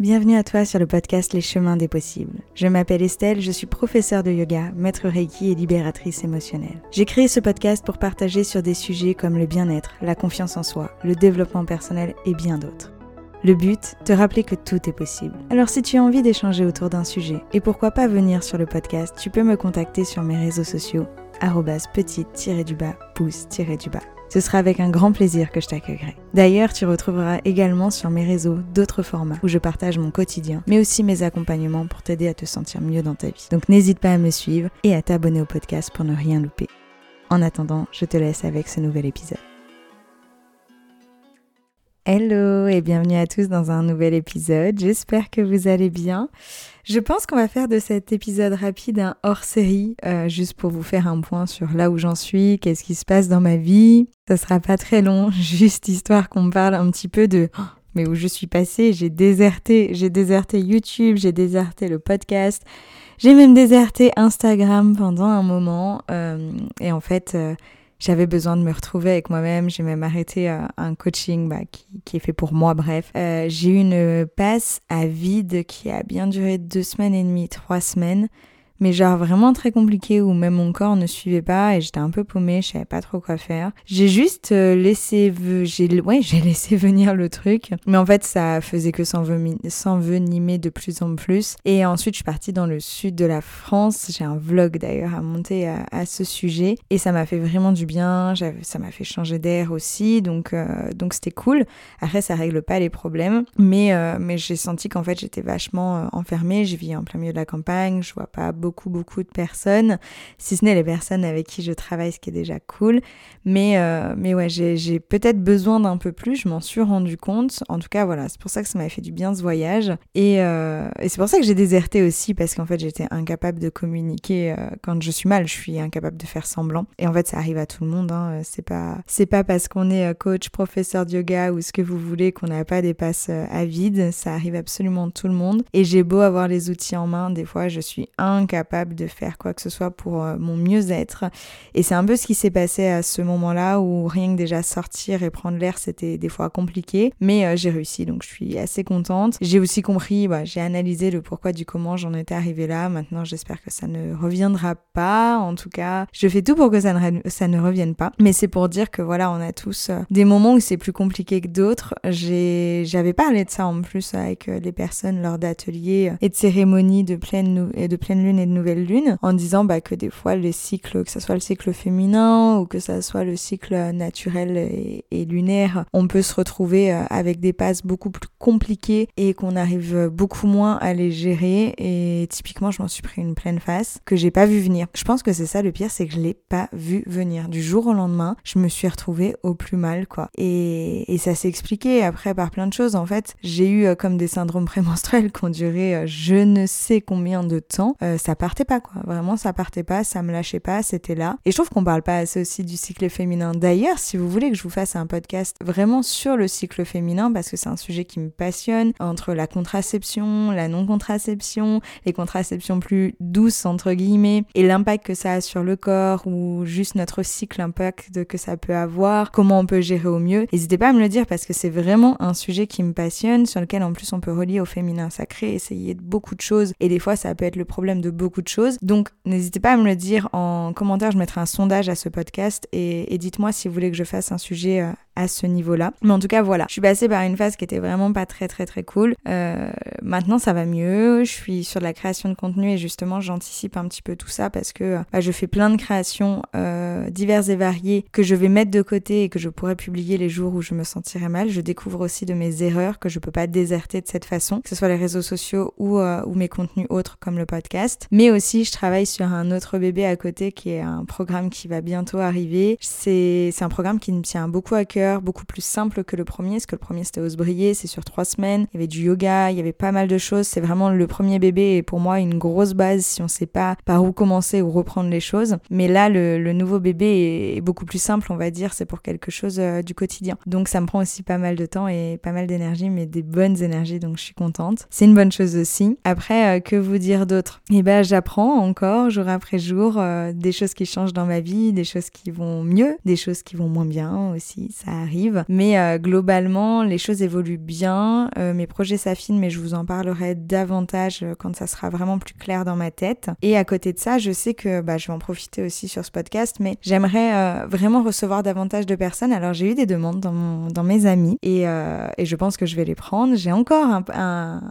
Bienvenue à toi sur le podcast Les chemins des possibles. Je m'appelle Estelle, je suis professeure de yoga, maître Reiki et libératrice émotionnelle. J'ai créé ce podcast pour partager sur des sujets comme le bien-être, la confiance en soi, le développement personnel et bien d'autres. Le but, te rappeler que tout est possible. Alors si tu as envie d'échanger autour d'un sujet, et pourquoi pas venir sur le podcast, tu peux me contacter sur mes réseaux sociaux, petite-du-bas, pouce-du-bas. Ce sera avec un grand plaisir que je t'accueillerai. D'ailleurs, tu retrouveras également sur mes réseaux d'autres formats où je partage mon quotidien, mais aussi mes accompagnements pour t'aider à te sentir mieux dans ta vie. Donc n'hésite pas à me suivre et à t'abonner au podcast pour ne rien louper. En attendant, je te laisse avec ce nouvel épisode. Hello et bienvenue à tous dans un nouvel épisode. J'espère que vous allez bien. Je pense qu'on va faire de cet épisode rapide un hors-série, euh, juste pour vous faire un point sur là où j'en suis, qu'est-ce qui se passe dans ma vie. Ça sera pas très long, juste histoire qu'on parle un petit peu de oh, mais où je suis passée. J'ai déserté, j'ai déserté YouTube, j'ai déserté le podcast, j'ai même déserté Instagram pendant un moment. Euh, et en fait, euh, j'avais besoin de me retrouver avec moi-même. J'ai même arrêté euh, un coaching bah, qui, est fait pour moi, bref. Euh, j'ai eu une passe à vide qui a bien duré deux semaines et demie, trois semaines mais genre vraiment très compliqué où même mon corps ne suivait pas et j'étais un peu paumée, je savais pas trop quoi faire. J'ai juste euh, laissé j'ai ouais, j'ai laissé venir le truc, mais en fait ça faisait que s'envenimer de plus en plus et ensuite je suis partie dans le sud de la France, j'ai un vlog d'ailleurs à monter à, ce sujet et ça m'a fait vraiment du bien, ça m'a fait changer d'air aussi donc euh, donc c'était cool. Après ça règle pas les problèmes, mais euh, mais j'ai senti qu'en fait j'étais vachement enfermée, je vis en plein milieu de la campagne, je vois pas beaucoup beaucoup, beaucoup de personnes, si ce n'est les personnes avec qui je travaille, ce qui est déjà cool. Mais, euh, mais ouais, j'ai peut-être besoin d'un peu plus, je m'en suis rendu compte. En tout cas, voilà, c'est pour ça que ça m'avait fait du bien ce voyage. Et, euh, et c'est pour ça que j'ai déserté aussi, parce qu'en fait, j'étais incapable de communiquer euh, quand je suis mal, je suis incapable de faire semblant. Et en fait, ça arrive à tout le monde. Hein. C'est pas, c'est pas parce qu'on est coach, professeur de yoga ou ce que vous voulez qu'on n'a pas des passes à vide. Ça arrive absolument tout le monde. Et j'ai beau avoir les outils en main, des fois, je suis incapable de faire quoi que ce soit pour euh, mon mieux-être. Et c'est un peu ce qui s'est passé à ce moment-là où rien que déjà sortir et prendre l'air, c'était des fois compliqué. Mais euh, j'ai réussi, donc je suis assez contente. J'ai aussi compris, bah, j'ai analysé le pourquoi du comment j'en étais arrivée là. Maintenant, j'espère que ça ne reviendra pas. En tout cas, je fais tout pour que ça ne, ça ne revienne pas. Mais c'est pour dire que voilà, on a tous euh, des moments où c'est plus compliqué que d'autres. J'avais parlé de ça en plus avec les personnes lors d'ateliers et de cérémonies de pleine, de pleine lune et nouvelle lune en disant bah, que des fois les cycles, que ce soit le cycle féminin ou que ce soit le cycle naturel et, lunaire, on peut se retrouver euh, avec des passes beaucoup plus compliquées et qu'on arrive beaucoup moins à les gérer. Et typiquement, je m'en suis pris une pleine face que j'ai pas vu venir. Je pense que c'est ça le pire, c'est que je l'ai pas vu venir. Du jour au lendemain, je me suis retrouvée au plus mal, quoi. Et, et ça s'est expliqué après par plein de choses. En fait, j'ai eu euh, comme des syndromes prémenstruels qui ont duré euh, je ne sais combien de temps. ça partait pas quoi. Vraiment ça partait pas, ça me lâchait pas, c'était là. Et je trouve qu'on parle pas assez aussi du cycle féminin. D'ailleurs, si vous voulez que je vous fasse un podcast vraiment sur le cycle féminin parce que c'est un sujet qui me passionne entre la contraception, la non-contraception, les contraceptions plus douces entre guillemets et l'impact que ça a sur le corps ou juste notre cycle, l'impact que ça peut avoir, comment on peut gérer au mieux. N'hésitez pas à me le dire parce que c'est vraiment un sujet qui me passionne sur lequel en plus on peut relier au féminin sacré, essayer beaucoup de choses et des fois ça peut être le problème de beaucoup de choses. Donc n'hésitez pas à me le dire en commentaire, je mettrai un sondage à ce podcast et, et dites-moi si vous voulez que je fasse un sujet euh, à ce niveau-là. Mais en tout cas, voilà, je suis passée par une phase qui était vraiment pas très très très cool. Euh, maintenant, ça va mieux. Je suis sur la création de contenu et justement, j'anticipe un petit peu tout ça parce que bah, je fais plein de créations euh, diverses et variées que je vais mettre de côté et que je pourrais publier les jours où je me sentirai mal. Je découvre aussi de mes erreurs que je peux pas déserter de cette façon, que ce soit les réseaux sociaux ou, euh, ou mes contenus autres comme le podcast. Mais aussi, je travaille sur un autre bébé à côté qui est un programme qui va bientôt arriver. C'est un programme qui me tient beaucoup à cœur beaucoup plus simple que le premier, parce que le premier c'était briller, c'est sur trois semaines, il y avait du yoga, il y avait pas mal de choses, c'est vraiment le premier bébé et pour moi une grosse base si on sait pas par où commencer ou reprendre les choses. Mais là, le, nouveau bébé est, beaucoup plus simple, on va dire, c'est pour quelque chose euh, du quotidien. Donc ça me prend aussi pas mal de temps et pas mal d'énergie, mais des bonnes énergies, donc je suis contente. C'est une bonne chose aussi. Après, euh, que vous dire d'autre? Eh ben, j'apprends encore jour après jour euh, des choses qui changent dans ma vie, des choses qui vont mieux, des choses qui vont moins bien aussi. Ça arrive. Mais euh, globalement, les choses évoluent bien. Euh, mes projets s'affinent, mais je vous en parlerai davantage quand ça sera vraiment plus clair dans ma tête. Et à côté de ça, je sais que bah, je vais en profiter aussi sur ce podcast, mais j'aimerais vraiment recevoir davantage de personnes. Alors j'ai eu des demandes dans, dans mes amis et, et, je pense que je vais les prendre. J'ai encore un,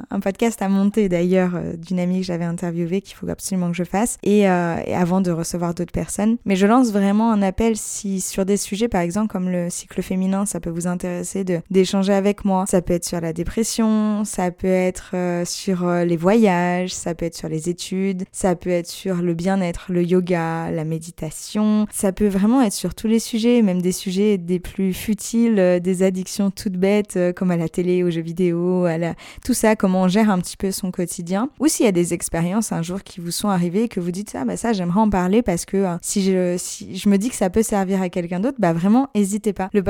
un, podcast à monter d'ailleurs d'une amie que j'avais interviewée qu'il faut absolument que je fasse et, et avant de recevoir d'autres personnes. Mais je lance vraiment un appel si sur des sujets par exemple comme le cycle féminin, ça peut vous intéresser de d'échanger avec moi. Ça peut être sur la dépression, ça peut être euh, sur euh, les voyages, ça peut être sur les études, ça peut être sur le bien-être, le yoga, la méditation. Ça peut vraiment être sur tous les sujets, même des sujets des plus futiles, euh, des addictions toutes bêtes comme à la télé, aux jeux vidéo, à la... tout ça, comment on gère un petit peu son quotidien. Ou s'il y a des expériences un jour qui vous sont arrivées et que vous dites ah bah ça j'aimerais en parler parce que si je si je me dis que ça peut servir à quelqu'un d'autre, bah vraiment n'hésitez pas. Le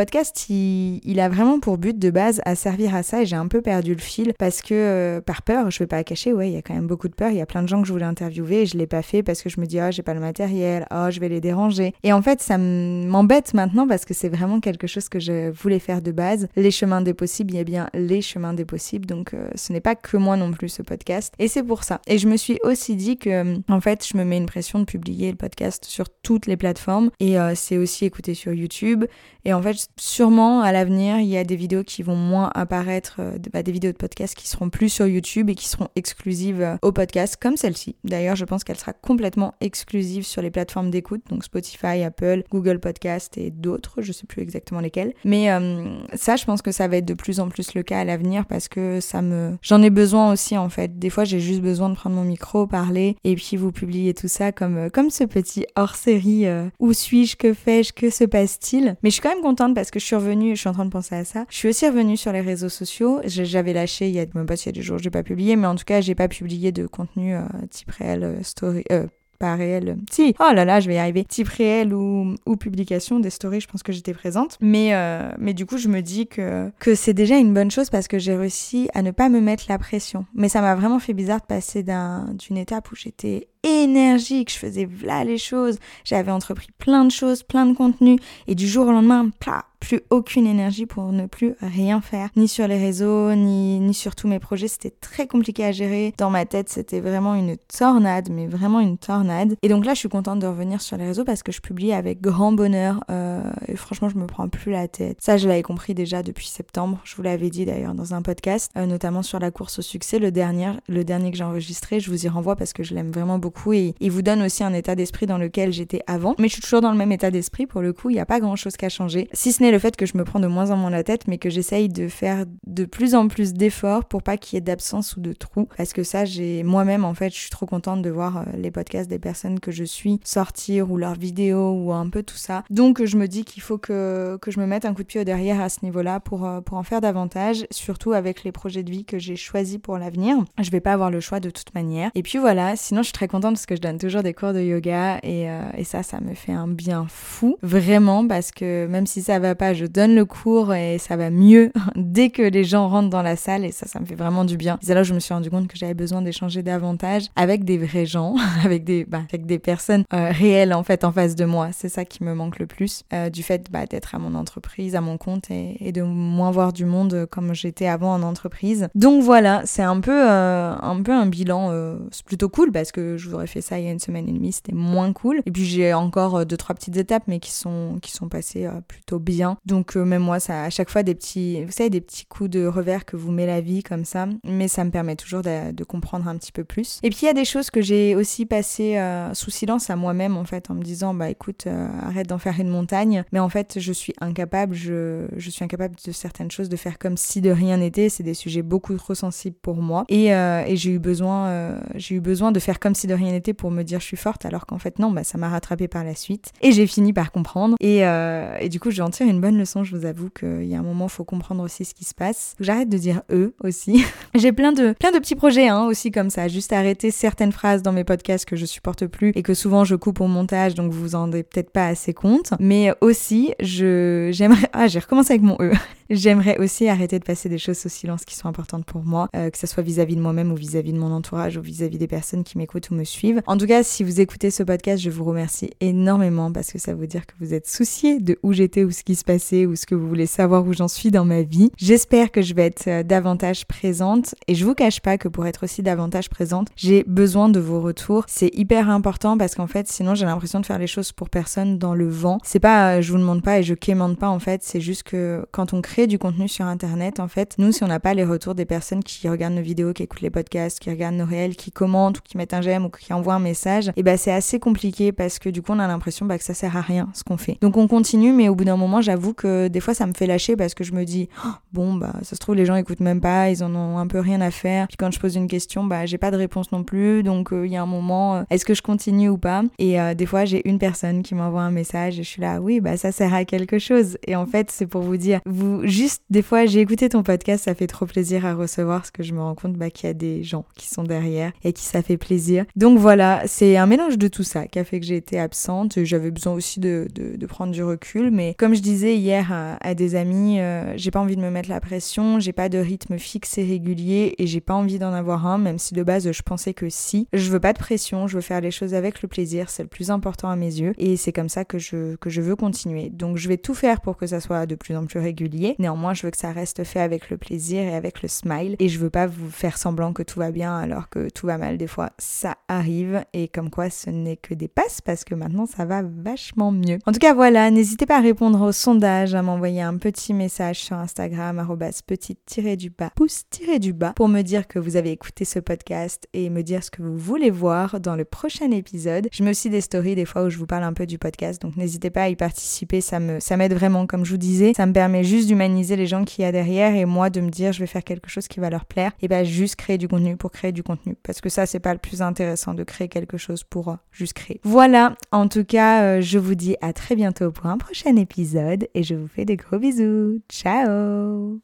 il, a vraiment pour but de base à servir à ça et j'ai un peu perdu le fil parce que euh, par peur, je vais pas cacher, ouais, il y a quand même beaucoup de peur, il y a plein de gens que je voulais interviewer et je l'ai pas fait parce que je me dis oh j'ai pas le matériel, oh je vais les déranger. Et en fait ça m'embête maintenant parce que c'est vraiment quelque chose que je voulais faire de base. Les chemins des possibles, il y a bien les chemins des possibles donc euh, ce n'est pas que moi non plus ce podcast et c'est pour ça. Et je me suis aussi dit que en fait je me mets une pression de publier le podcast sur toutes les plateformes et euh, c'est aussi écouté sur YouTube et en fait sûrement à l'avenir, il y a des vidéos qui vont moins apparaître, euh, bah, des vidéos de podcast qui seront plus sur YouTube et qui seront exclusives euh, au podcast, comme celle-ci. D'ailleurs, je pense qu'elle sera complètement exclusive sur les plateformes d'écoute, donc Spotify, Apple, Google Podcast et d'autres, je sais plus exactement lesquelles. Mais euh, ça, je pense que ça va être de plus en plus le cas à l'avenir parce que ça me, j'en ai besoin aussi en fait. Des fois, j'ai juste besoin de prendre mon micro, parler et puis vous publier tout ça comme comme ce petit hors série. où suis-je, que fais-je, que se passe-t-il? Mais je suis quand même contente parce que je suis revenue, je suis en train de penser à ça. Je suis aussi revenue sur les réseaux sociaux. J'avais lâché, il y a même pas s'il y a des jours, j'ai pas publié, mais en tout cas, j'ai pas publié de contenu euh, type réel, euh, story, euh, pas réel. Si, oh là là, je vais y arriver. Type réel ou, publication des stories, je pense que j'étais présente. Mais, euh, mais du coup, je me dis que, que c'est déjà une bonne chose parce que j'ai réussi à ne pas me mettre la pression. Mais ça m'a vraiment fait bizarre de passer d'une étape où j'étais énergique, je faisais là les choses, j'avais entrepris plein de choses, plein de contenus, et du jour au lendemain, plah, plus aucune énergie pour ne plus rien faire, ni sur les réseaux, ni, ni sur tous mes projets. C'était très compliqué à gérer. Dans ma tête, c'était vraiment une tornade, mais vraiment une tornade. Et donc là, je suis contente de revenir sur les réseaux parce que je publie avec grand bonheur. Euh, et franchement, je me prends plus la tête. Ça, je l'avais compris déjà depuis septembre. Je vous l'avais dit d'ailleurs dans un podcast, euh, notamment sur la course au succès, le dernier, le dernier que j'ai enregistré. Je vous y renvoie parce que je l'aime vraiment beaucoup et il vous donne aussi un état d'esprit dans lequel j'étais avant. Mais je suis toujours dans le même état d'esprit pour le coup. Il n'y a pas grand chose qu'à changer. Si ce n'est le fait que je me prends de moins en moins la tête, mais que j'essaye de faire de plus en plus d'efforts pour pas qu'il y ait d'absence ou de trou. Parce que ça, j'ai moi-même, en fait, je suis trop contente de voir euh, les podcasts des personnes que je suis sortir ou leurs vidéos ou un peu tout ça. Donc, je me dis qu'il faut que, que je me mette un coup de pied au derrière à ce niveau-là pour, euh, pour en faire davantage, surtout avec les projets de vie que j'ai choisis pour l'avenir. Je vais pas avoir le choix de toute manière. Et puis voilà, sinon, je suis très contente parce que je donne toujours des cours de yoga et, euh, et ça, ça me fait un bien fou. Vraiment, parce que même si ça va pas, je donne le cours et ça va mieux dès que les gens rentrent dans la salle et ça, ça me fait vraiment du bien. C'est là je me suis rendu compte que j'avais besoin d'échanger davantage avec des vrais gens, avec des, bah, avec des personnes euh, réelles en fait en face de moi. C'est ça qui me manque le plus euh, du fait bah, d'être à mon entreprise, à mon compte et, de moins voir du monde comme j'étais avant en entreprise. Donc voilà, c'est un peu euh, un peu un bilan. c'est plutôt cool parce que je vous aurais fait ça il y a une semaine et demie, c'était moins cool. Et puis j'ai encore deux trois petites étapes mais qui sont qui sont passées plutôt bien. Donc même moi, ça à chaque fois des petits, vous savez, des petits coups de revers que vous met la vie comme ça, mais ça me permet toujours de, comprendre un petit peu plus. Et puis il y a des choses que j'ai aussi passées euh, sous silence à moi-même en fait, en me disant bah écoute, euh, arrête d'en faire une montagne. Mais en fait, je suis incapable, je, suis incapable de certaines choses, de faire comme si de rien n'était. C'est des sujets beaucoup trop sensibles pour moi. Et, euh, j'ai eu besoin, de faire comme si de rien n'était pour me dire je suis forte, alors qu'en fait non, bah ça m'a rattrapé par la suite. Et j'ai fini par comprendre. Et, et du coup, je vais en tirer bonne leçon, je vous avoue qu'il y a un moment, il faut comprendre aussi ce qui se passe. J'arrête de dire eux aussi. J'ai plein de, plein de petits projets hein, aussi comme ça. Juste arrêter certaines phrases dans mes podcasts que je supporte plus et que souvent je coupe au montage, donc vous vous en rendez peut-être pas assez compte. Mais aussi, je, j'aimerais, ah, j'ai recommencé avec mon eux. J'aimerais aussi arrêter de passer des choses au silence qui sont importantes pour moi, euh, que ce soit vis-à-vis de moi-même ou vis-à-vis de mon entourage ou vis-à-vis des personnes qui m'écoutent ou me suivent. En tout cas, si vous écoutez ce podcast, je vous remercie énormément parce que ça veut dire que vous êtes soucié de où j'étais ou ce qui se passer ou ce que vous voulez savoir où j'en suis dans ma vie. J'espère que je vais être euh, davantage présente et je vous cache pas que pour être aussi davantage présente, j'ai besoin de vos retours. C'est hyper important parce qu'en fait, sinon j'ai l'impression de faire les choses pour personne dans le vent. C'est pas, euh, je vous demande pas et je quémande pas en fait, c'est juste que quand on crée du contenu sur internet, en fait, nous, si on n'a pas les retours des personnes qui regardent nos vidéos, qui écoutent les podcasts, qui regardent nos réels, qui commentent ou qui mettent un j'aime ou qui envoient un message, et eh ben c'est assez compliqué parce que du coup on a l'impression bah, que ça sert à rien ce qu'on fait. Donc on continue, mais au bout d'un moment, j'avoue que des fois ça me fait lâcher parce que je me dis oh, bon bah ça se trouve les gens écoutent même pas, ils en ont un peu rien à faire. Puis quand je pose une question, bah j'ai pas de réponse non plus, donc euh, il y a un moment, euh, est-ce que je continue ou pas? Et euh, des fois j'ai une personne qui m'envoie un message et je suis là oui bah ça sert à quelque chose. Et en fait c'est pour vous dire, vous juste des fois j'ai écouté ton podcast, ça fait trop plaisir à recevoir parce que je me rends compte bah, qu'il y a des gens qui sont derrière et qui ça fait plaisir. Donc voilà, c'est un mélange de tout ça qui a fait que j'ai été absente. J'avais besoin aussi de, de, prendre du recul, mais comme je disais hier à, des amis, euh, j'ai pas envie de me mettre la pression, j'ai pas de rythme fixe et régulier et j'ai pas envie d'en avoir un, même si de base je pensais que si. Je veux pas de pression, je veux faire les choses avec le plaisir, c'est le plus important à mes yeux et c'est comme ça que je, que je veux continuer. Donc je vais tout faire pour que ça soit de plus en plus régulier. Néanmoins, je veux que ça reste fait avec le plaisir et avec le smile et je veux pas vous faire semblant que tout va bien alors que tout va mal des fois. Ça arrive et comme quoi ce n'est que des passes parce que maintenant ça va vachement mieux. En tout cas voilà, n'hésitez pas à répondre au à m'envoyer un petit message sur Instagram petite-du-bas, pouce-du-bas pour me dire que vous avez écouté ce podcast et me dire ce que vous voulez voir dans le prochain épisode. Je mets aussi des stories des fois où je vous parle un peu du podcast donc n'hésitez pas à y participer, ça me ça m'aide vraiment comme je vous disais, ça me permet juste d'humaniser les gens qui y a derrière et moi de me dire je vais faire quelque chose qui va leur plaire et ben juste créer du contenu pour créer du contenu parce que ça c'est pas le plus intéressant de créer quelque chose pour euh, juste créer. Voilà, en tout cas, euh, je vous dis à très bientôt pour un prochain épisode et je vous fais des gros bisous. Ciao